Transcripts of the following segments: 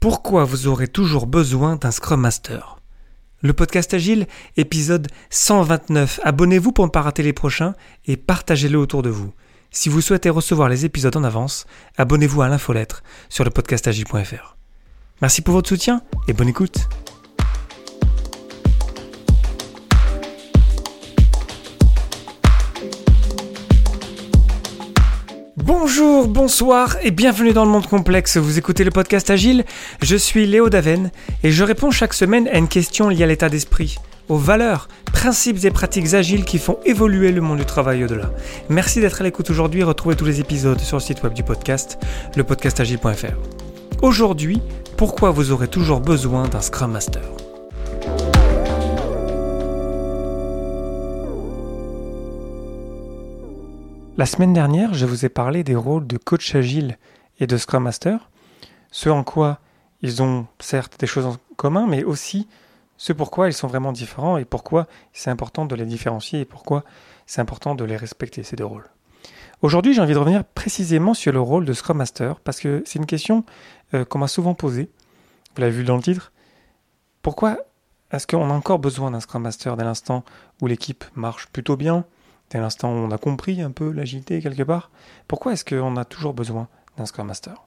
Pourquoi vous aurez toujours besoin d'un Scrum Master? Le podcast Agile, épisode 129. Abonnez-vous pour ne pas rater les prochains et partagez-le autour de vous. Si vous souhaitez recevoir les épisodes en avance, abonnez-vous à l'infolettre sur le podcastagile.fr. Merci pour votre soutien et bonne écoute. Bonjour, bonsoir et bienvenue dans le monde complexe. Vous écoutez le podcast Agile. Je suis Léo Daven et je réponds chaque semaine à une question liée à l'état d'esprit, aux valeurs, principes et pratiques agiles qui font évoluer le monde du travail au-delà. Merci d'être à l'écoute aujourd'hui. Retrouvez tous les épisodes sur le site web du podcast, lepodcastagile.fr. Aujourd'hui, pourquoi vous aurez toujours besoin d'un Scrum Master? La semaine dernière, je vous ai parlé des rôles de coach agile et de Scrum Master, ce en quoi ils ont certes des choses en commun, mais aussi ce pourquoi ils sont vraiment différents et pourquoi c'est important de les différencier et pourquoi c'est important de les respecter, ces deux rôles. Aujourd'hui, j'ai envie de revenir précisément sur le rôle de Scrum Master parce que c'est une question euh, qu'on m'a souvent posée. Vous l'avez vu dans le titre. Pourquoi est-ce qu'on a encore besoin d'un Scrum Master dès l'instant où l'équipe marche plutôt bien, dès l'instant où on a compris un peu l'agilité quelque part, pourquoi est-ce qu'on a toujours besoin d'un Scrum Master?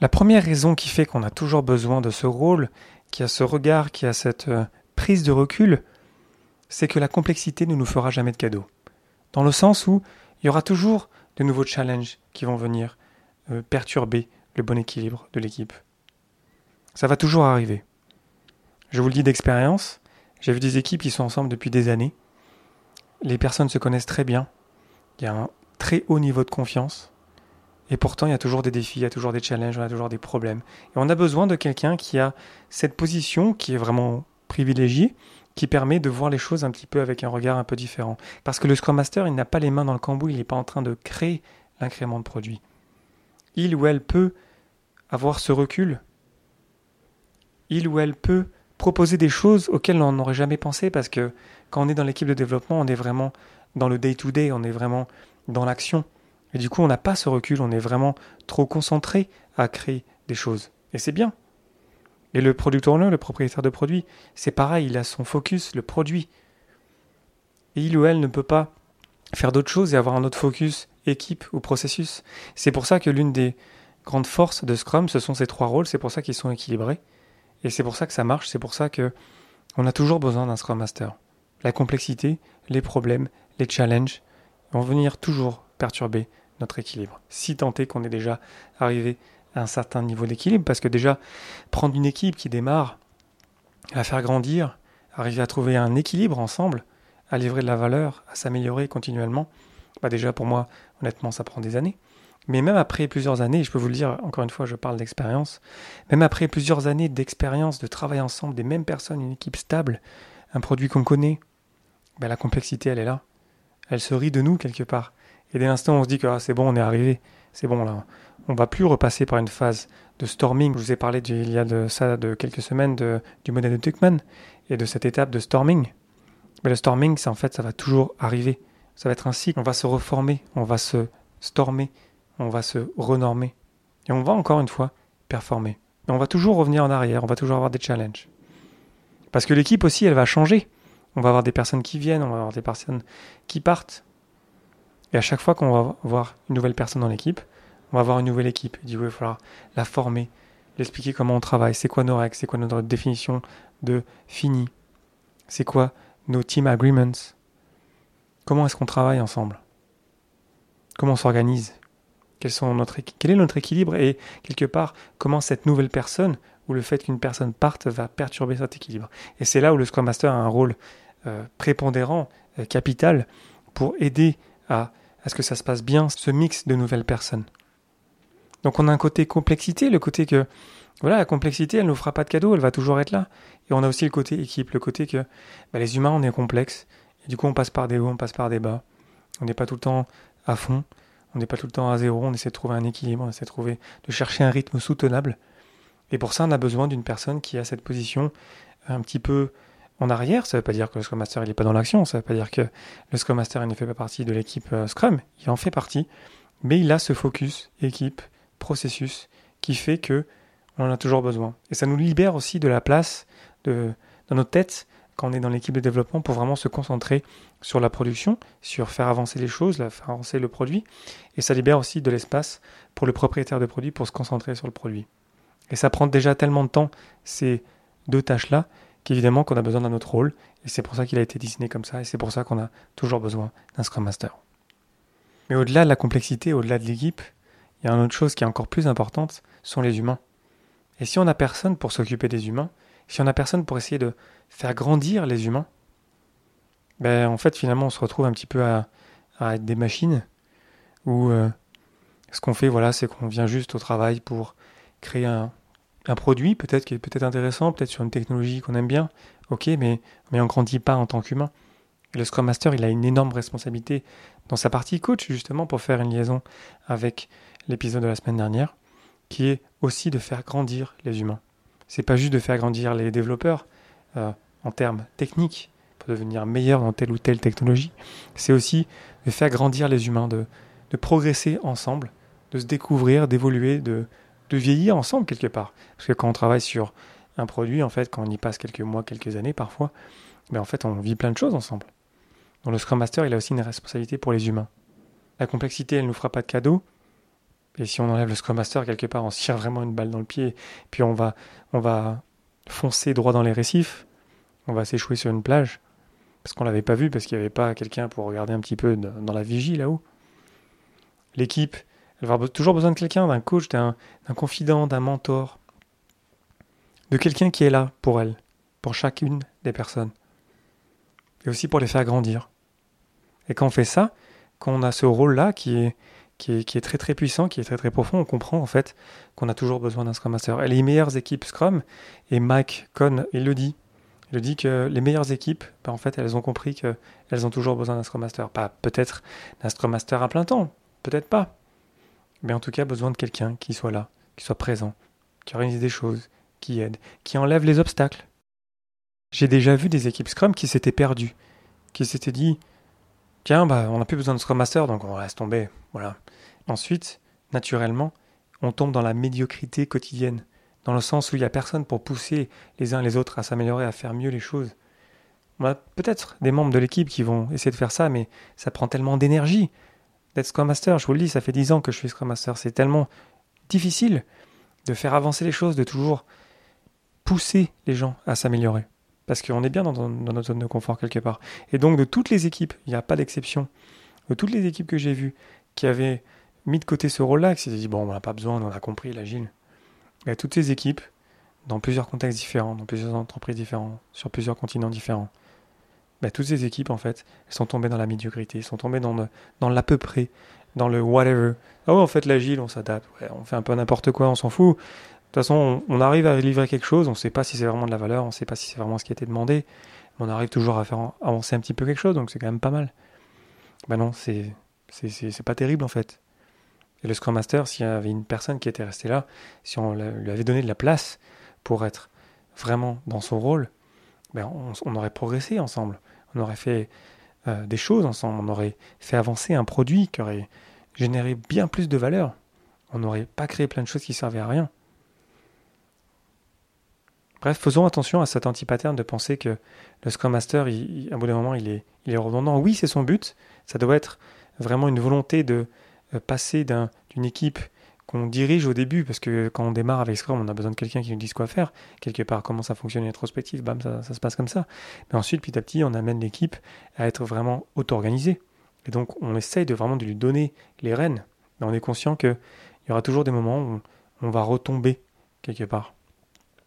La première raison qui fait qu'on a toujours besoin de ce rôle, qui a ce regard, qui a cette euh, prise de recul, c'est que la complexité ne nous fera jamais de cadeau. Dans le sens où il y aura toujours de nouveaux challenges qui vont venir euh, perturber le bon équilibre de l'équipe. Ça va toujours arriver. Je vous le dis d'expérience, j'ai vu des équipes qui sont ensemble depuis des années, les personnes se connaissent très bien, il y a un très haut niveau de confiance, et pourtant il y a toujours des défis, il y a toujours des challenges, il y a toujours des problèmes. Et on a besoin de quelqu'un qui a cette position qui est vraiment privilégiée, qui permet de voir les choses un petit peu avec un regard un peu différent. Parce que le Scrum Master, il n'a pas les mains dans le cambouis, il n'est pas en train de créer l'incrément de produit. Il ou elle peut avoir ce recul. Il ou elle peut proposer des choses auxquelles on n'aurait jamais pensé parce que quand on est dans l'équipe de développement, on est vraiment dans le day-to-day, on est vraiment dans l'action. Et du coup, on n'a pas ce recul, on est vraiment trop concentré à créer des choses. Et c'est bien. Et le product owner, le propriétaire de produit, c'est pareil, il a son focus, le produit. Et il ou elle ne peut pas faire d'autres choses et avoir un autre focus, équipe ou processus. C'est pour ça que l'une des grandes forces de Scrum, ce sont ces trois rôles, c'est pour ça qu'ils sont équilibrés. Et c'est pour ça que ça marche, c'est pour ça que on a toujours besoin d'un Scrum Master. La complexité, les problèmes, les challenges vont venir toujours perturber notre équilibre. Si tant est qu'on est déjà arrivé à un certain niveau d'équilibre, parce que déjà, prendre une équipe qui démarre, la faire grandir, arriver à trouver un équilibre ensemble, à livrer de la valeur, à s'améliorer continuellement, bah déjà pour moi, honnêtement, ça prend des années. Mais même après plusieurs années, je peux vous le dire, encore une fois, je parle d'expérience, même après plusieurs années d'expérience, de travail ensemble, des mêmes personnes, une équipe stable, un produit qu'on connaît, ben la complexité, elle est là. Elle se rit de nous quelque part. Et dès l'instant où on se dit que ah, c'est bon, on est arrivé, c'est bon là, on va plus repasser par une phase de storming. Je vous ai parlé il y a de ça de quelques semaines du modèle de Tuckman et de cette étape de storming. Mais le storming, c'est en fait, ça va toujours arriver. Ça va être un cycle. On va se reformer, on va se stormer, on va se renormer. Et on va encore une fois performer. Mais on va toujours revenir en arrière, on va toujours avoir des challenges. Parce que l'équipe aussi, elle va changer. On va avoir des personnes qui viennent, on va avoir des personnes qui partent. Et à chaque fois qu'on va voir une nouvelle personne dans l'équipe, on va avoir une nouvelle équipe. Il va falloir la former, l'expliquer comment on travaille, c'est quoi nos règles, c'est quoi notre définition de fini, c'est quoi nos team agreements, comment est-ce qu'on travaille ensemble, comment on s'organise, quel, quel est notre équilibre? Et quelque part comment cette nouvelle personne ou le fait qu'une personne parte va perturber cet équilibre? Et c'est là où le Scrum Master a un rôle prépondérant, euh, capital, pour aider à, ce que ça se passe bien, ce mix de nouvelles personnes. Donc on a un côté complexité, le côté que voilà, la complexité, elle ne nous fera pas de cadeau, elle va toujours être là. Et on a aussi le côté équipe, le côté que bah, les humains, on est complexes. Et du coup, on passe par des hauts, on passe par des bas. On n'est pas tout le temps à fond. On n'est pas tout le temps à zéro, on essaie de trouver un équilibre, on essaie de trouver, de chercher un rythme soutenable. Et pour ça, on a besoin d'une personne qui a cette position un petit peu en arrière. Ça ne veut pas dire que le Scrum Master n'est pas dans l'action, ça ne veut pas dire que le Scrum Master ne fait pas partie de l'équipe euh, Scrum, il en fait partie, mais il a ce focus équipe, processus, qui fait que on en a toujours besoin. Et ça nous libère aussi de la place de, dans notre tête quand on est dans l'équipe de développement pour vraiment se concentrer sur la production, sur faire avancer les choses, faire avancer le produit. Et ça libère aussi de l'espace pour le propriétaire de produit pour se concentrer sur le produit. Et ça prend déjà tellement de temps, ces deux tâches-là, qu'évidemment qu'on a besoin d'un autre rôle. Et c'est pour ça qu'il a été dessiné comme ça. Et c'est pour ça qu'on a toujours besoin d'un Scrum Master. Mais au-delà de la complexité, au-delà de l'équipe, il y a une autre chose qui est encore plus importante, sont les humains. Et si on n'a personne pour s'occuper des humains, si on n'a personne pour essayer de faire grandir les humains, ben en fait finalement on se retrouve un petit peu à, être des machines où euh, ce qu'on fait voilà c'est qu'on vient juste au travail pour créer un, produit peut-être qui est peut-être intéressant, peut-être sur une technologie qu'on aime bien, ok, mais, mais on grandit pas en tant qu'humain. Le Scrum Master, il a une énorme responsabilité dans sa partie coach, justement, pour faire une liaison avec l'épisode de la semaine dernière, qui est aussi de faire grandir les humains. C'est pas juste de faire grandir les développeurs euh, en termes techniques pour devenir meilleurs dans telle ou telle technologie. C'est aussi de faire grandir les humains, de, de progresser ensemble, de se découvrir, d'évoluer, de, de vieillir ensemble quelque part. Parce que quand on travaille sur un produit, en fait, quand on y passe quelques mois, quelques années parfois, ben, en fait, on vit plein de choses ensemble. Donc le Scrum Master, il a aussi une responsabilité pour les humains. La complexité, elle ne nous fera pas de cadeau, et si on enlève le Scrum Master quelque part, on se tire vraiment une balle dans le pied, puis on va, on va foncer droit dans les récifs, on va s'échouer sur une plage, parce qu'on l'avait pas vu, parce qu'il n'y avait pas quelqu'un pour regarder un petit peu dans la vigie là-haut. L'équipe, avoir toujours besoin de quelqu'un, d'un coach, d'un confident, d'un mentor, de quelqu'un qui est là pour elle, pour chacune des personnes, et aussi pour les faire grandir. Et quand on fait ça, quand on a ce rôle-là qui est, qui est, très très puissant, qui est très très profond, on comprend en fait qu'on a toujours besoin d'un Scrum Master. Et les meilleures équipes Scrum, et Mike Cohn, il le dit, il le dit que les meilleures équipes, ben, en fait, elles ont compris qu'elles ont toujours besoin d'un Scrum Master. Pas peut-être d'un Scrum Master à plein temps, peut-être pas. Mais en tout cas, besoin de quelqu'un qui soit là, qui soit présent, qui organise des choses, qui aide, qui enlève les obstacles. J'ai déjà vu des équipes Scrum qui s'étaient perdues, qui s'étaient dit Tiens, bah, on n'a plus besoin de Scrum Master, donc on laisse tomber. Voilà. Ensuite, naturellement, on tombe dans la médiocrité quotidienne, dans le sens où il n'y a personne pour pousser les uns les autres à s'améliorer, à faire mieux les choses. On a peut-être des membres de l'équipe qui vont essayer de faire ça, mais ça prend tellement d'énergie d'être Scrum Master. Je vous le dis, ça fait dix ans que je suis Scrum Master. C'est tellement difficile de faire avancer les choses, de toujours pousser les gens à s'améliorer parce qu'on est bien dans, notre zone de confort quelque part. Et donc de toutes les équipes, il n'y a pas d'exception, de toutes les équipes que j'ai vues qui avaient mis de côté ce rôle-là, qui s'étaient dit, bon, on n'a pas besoin, on a compris l'agile. Et toutes ces équipes, dans plusieurs contextes différents, dans plusieurs entreprises différentes, sur plusieurs continents différents, bah, toutes ces équipes, en fait, elles sont tombées dans la médiocrité, elles sont tombées dans, dans l'à peu près, dans le whatever. Ah ouais, en fait, l'agile, on s'adapte, on fait un peu n'importe quoi, on s'en fout. De toute façon, on, arrive à livrer quelque chose, on ne sait pas si c'est vraiment de la valeur, on ne sait pas si c'est vraiment ce qui a été demandé, mais on arrive toujours à faire avancer un petit peu quelque chose, donc c'est quand même pas mal. Ben non, c'est, c'est, pas terrible en fait. Et le Scrum Master, s'il y avait une personne qui était restée là, si on lui avait donné de la place pour être vraiment dans son rôle, ben on, aurait progressé ensemble. On aurait fait euh, des choses ensemble. On aurait fait avancer un produit qui aurait généré bien plus de valeur. On n'aurait pas créé plein de choses qui servaient à rien. Bref, faisons attention à cet anti-pattern de penser que le Scrum Master, il, à bout d'un moment, il est, il redondant. Oui, c'est son but. Ça doit être vraiment une volonté de euh, passer d'une équipe qu'on dirige au début, parce que quand on démarre avec Scrum, on a besoin de quelqu'un qui nous dise quoi faire, quelque part, comment ça fonctionne une rétrospective, bam, ça, ça, se passe comme ça. Mais ensuite, petit à petit, on amène l'équipe à être vraiment auto-organisée. Et donc, on essaye de vraiment de lui donner les rênes. Mais on est conscient qu'il y aura toujours des moments où on va retomber quelque part.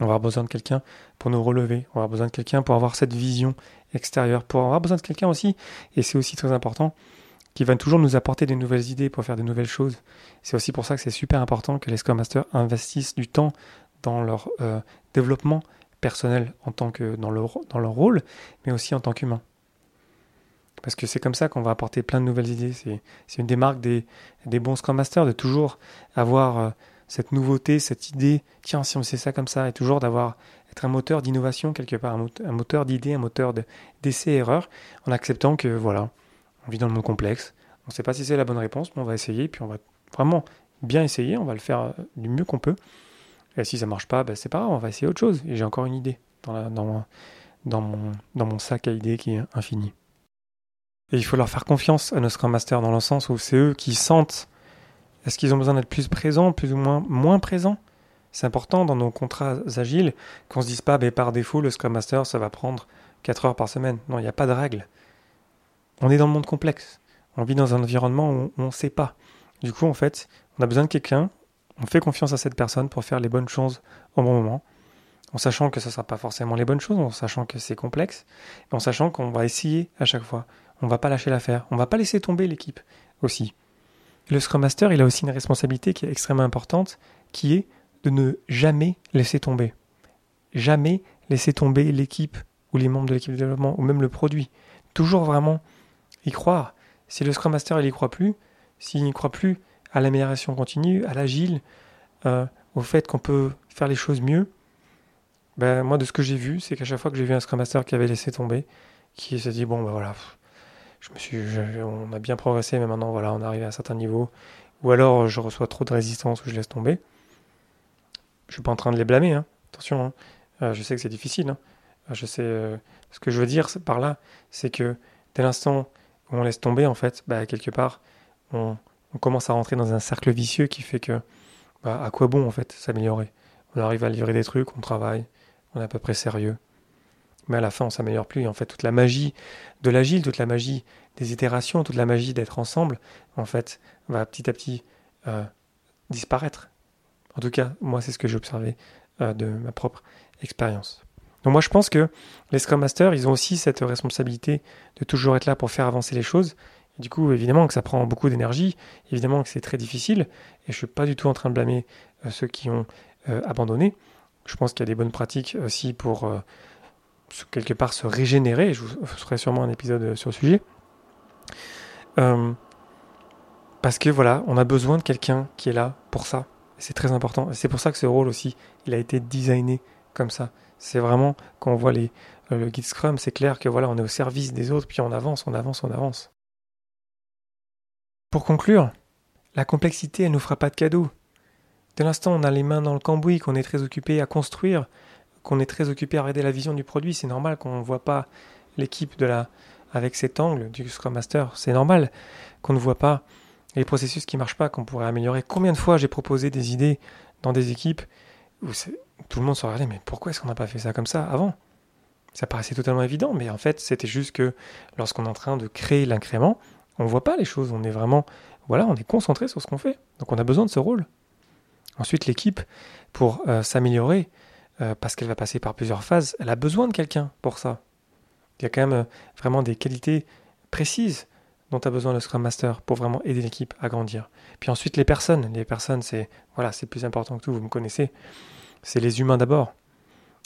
On va avoir besoin de quelqu'un pour nous relever. On va avoir besoin de quelqu'un pour avoir cette vision extérieure. Pour avoir besoin de quelqu'un aussi, et c'est aussi très important, qui va toujours nous apporter des nouvelles idées pour faire de nouvelles choses. C'est aussi pour ça que c'est super important que les Scrum Masters investissent du temps dans leur euh, développement personnel en tant que dans leur, dans leur rôle, mais aussi en tant qu'humain. Parce que c'est comme ça qu'on va apporter plein de nouvelles idées. C'est une des marques des, des bons Scrum Masters de toujours avoir euh, cette nouveauté, cette idée, tiens, si on sait ça comme ça, et toujours d'avoir être un moteur d'innovation quelque part, un moteur d'idées, un moteur d'essais-erreurs, en acceptant que voilà, on vit dans le monde complexe, on ne sait pas si c'est la bonne réponse, mais on va essayer, puis on va vraiment bien essayer, on va le faire du mieux qu'on peut, Et si ça marche pas, ben, c'est pas grave, on va essayer autre chose. Et j'ai encore une idée dans, mon, sac à idées qui est infini. Et il faut leur faire confiance à nos Scrum Masters dans le sens où c'est eux qui sentent est-ce qu'ils ont besoin d'être plus présents, plus ou moins moins présents? C'est important dans nos contrats agiles qu'on se dise pas ben, par défaut le Scrum Master ça va prendre 4 heures par semaine. Non, il n'y a pas de règle. On est dans le monde complexe. On vit dans un environnement où on ne sait pas. Du coup, en fait, on a besoin de quelqu'un, on fait confiance à cette personne pour faire les bonnes choses au bon moment, en sachant que ce ne sera pas forcément les bonnes choses, en sachant que c'est complexe, en sachant qu'on va essayer à chaque fois. On ne va pas lâcher l'affaire, on ne va pas laisser tomber l'équipe aussi. Le Scrum Master, il a aussi une responsabilité qui est extrêmement importante, qui est de ne jamais laisser tomber. Jamais laisser tomber l'équipe ou les membres de l'équipe de développement ou même le produit. Toujours vraiment y croire. Si le Scrum Master il n'y croit plus, s'il n'y croit plus à l'amélioration continue, à l'agile, euh, au fait qu'on peut faire les choses mieux, ben, moi de ce que j'ai vu, c'est qu'à chaque fois que j'ai vu un Scrum Master qui avait laissé tomber, qui s'est dit bon ben voilà, je me suis, on a bien progressé, mais maintenant voilà, on arrive à un certain niveau, ou alors je reçois trop de résistance ou je laisse tomber. Je suis pas en train de les blâmer, hein. attention, hein. Euh, je sais que c'est difficile, hein. euh, je sais ce que je veux dire par là, c'est que dès l'instant on laisse tomber, en fait, bah, quelque part, on, commence à rentrer dans un cercle vicieux qui fait que, bah, à quoi bon, en fait, s'améliorer? On arrive à livrer des trucs, on travaille, on est à peu près sérieux. Mais à la fin, on s'améliore plus. Et en fait, toute la magie de l'agile, toute la magie des itérations, toute la magie d'être ensemble, en fait, va petit à petit euh, disparaître. En tout cas, moi, c'est ce que j'ai observé euh, de ma propre expérience. Donc moi je pense que les Scrum Masters, ils ont aussi cette responsabilité de toujours être là pour faire avancer les choses. du coup, évidemment que ça prend beaucoup d'énergie, évidemment que c'est très difficile, et je ne suis pas du tout en train de blâmer euh, ceux qui ont euh, abandonné. Je pense qu'il y a des bonnes pratiques aussi pour euh, quelque part se régénérer. Je vous ferai sûrement un épisode sur le sujet. parce que voilà, on a besoin de quelqu'un qui est là pour ça. C'est très important. C'est pour ça que ce rôle aussi, il a été designé comme ça. C'est vraiment, quand on voit euh, le guide Scrum, c'est clair que voilà, on est au service des autres, puis on avance, on avance, on avance. Pour conclure, la complexité, elle nous fera pas de cadeau. Dès l'instant on a les mains dans le cambouis, qu'on est très occupé à construire, qu'on est très occupé à regarder la vision du produit, c'est normal qu'on ne voit pas l'équipe de la avec cet angle du Scrum Master. C'est normal qu'on ne voit pas les processus qui marchent pas, qu'on pourrait améliorer. Combien de fois j'ai proposé des idées dans des équipes où tout le monde se regardait, mais pourquoi est-ce qu'on n'a pas fait ça comme ça avant? Ça paraissait totalement évident, mais en fait, c'était juste que lorsqu'on est en train de créer l'incrément, on ne voit pas les choses, on est vraiment, voilà, on est concentré sur ce qu'on fait. Donc on a besoin de ce rôle. Ensuite, l'équipe, pour euh, s'améliorer, euh, parce qu'elle va passer par plusieurs phases, elle a besoin de quelqu'un pour ça. Il y a quand même euh, vraiment des qualités précises dont a besoin le Scrum Master pour vraiment aider l'équipe à grandir. Puis ensuite les personnes, les personnes c'est voilà, c'est plus important que tout, vous me connaissez. C'est les humains d'abord.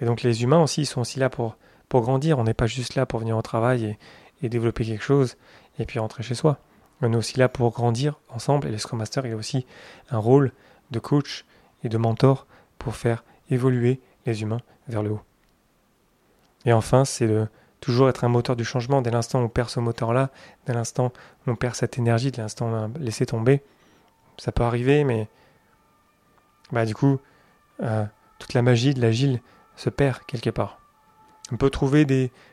Et donc les humains aussi sont aussi là pour grandir, on n'est pas juste là pour venir au travail et, et, développer quelque chose et puis rentrer chez soi. On est aussi là pour grandir ensemble et le Scrum Master il a aussi un rôle de coach et de mentor pour faire évoluer les humains vers le haut. Et enfin, c'est le toujours être un moteur du changement. Dès l'instant où on perd ce moteur-là, dès l'instant où on perd cette énergie, dès l'instant où on a laissé tomber, ça peut arriver, mais bah, du coup, euh, toute la magie de l'agile se perd quelque part. On peut trouver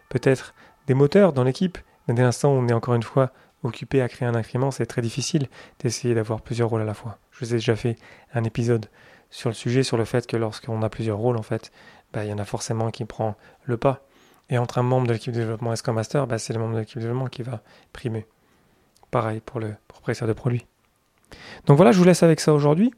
peut-être des moteurs dans l'équipe, mais dès l'instant où on est encore une fois occupé à créer un incrément, c'est très difficile d'essayer d'avoir plusieurs rôles à la fois. Je vous ai déjà fait un épisode sur le sujet, sur le fait que lorsqu'on a plusieurs rôles, en fait, bah, il y en a forcément qui prend le pas. Et entre un membre de l'équipe de développement et Scrum Master, bah, c'est le membre de l'équipe de développement qui va primer. Pareil pour le propriétaire de produit. Donc voilà, je vous laisse avec ça aujourd'hui.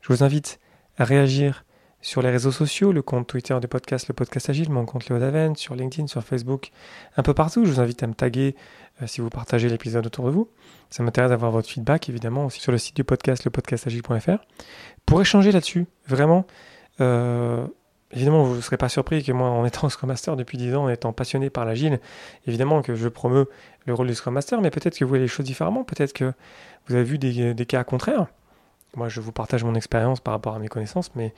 Je vous invite à réagir sur les réseaux sociaux, le compte Twitter du podcast, le podcast Agile, mon compte Léo Daven, sur LinkedIn, sur Facebook, un peu partout. Je vous invite à me taguer euh, si vous partagez l'épisode autour de vous. Ça m'intéresse d'avoir votre feedback, évidemment, aussi sur le site du podcast, lepodcastagile.fr, pour échanger là-dessus. Vraiment, euh, Évidemment, vous ne serez pas surpris que moi, en étant Scrum Master depuis 10 ans, en étant passionné par l'agile, évidemment que je promeus le rôle du Scrum Master, mais peut-être que vous voyez les choses différemment, peut-être que vous avez vu des, cas contraires. Moi, je vous partage mon expérience par rapport à mes connaissances, mais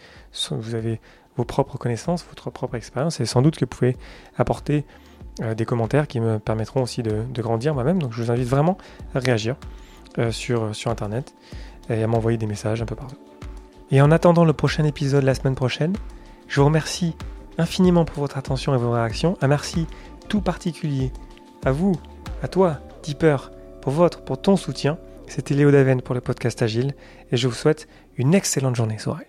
vous avez vos propres connaissances, votre propre expérience, et sans doute que vous pouvez apporter euh, des commentaires qui me permettront aussi de, grandir moi-même. Donc, je vous invite vraiment à réagir euh, sur, euh, sur Internet et à m'envoyer des messages un peu partout. Et en attendant le prochain épisode la semaine prochaine, je vous remercie infiniment pour votre attention et vos réactions. Un merci tout particulier à vous, à toi, tipeur, pour votre, pour ton soutien. C'était Léo Daven pour le podcast Agile et je vous souhaite une excellente journée, soirée.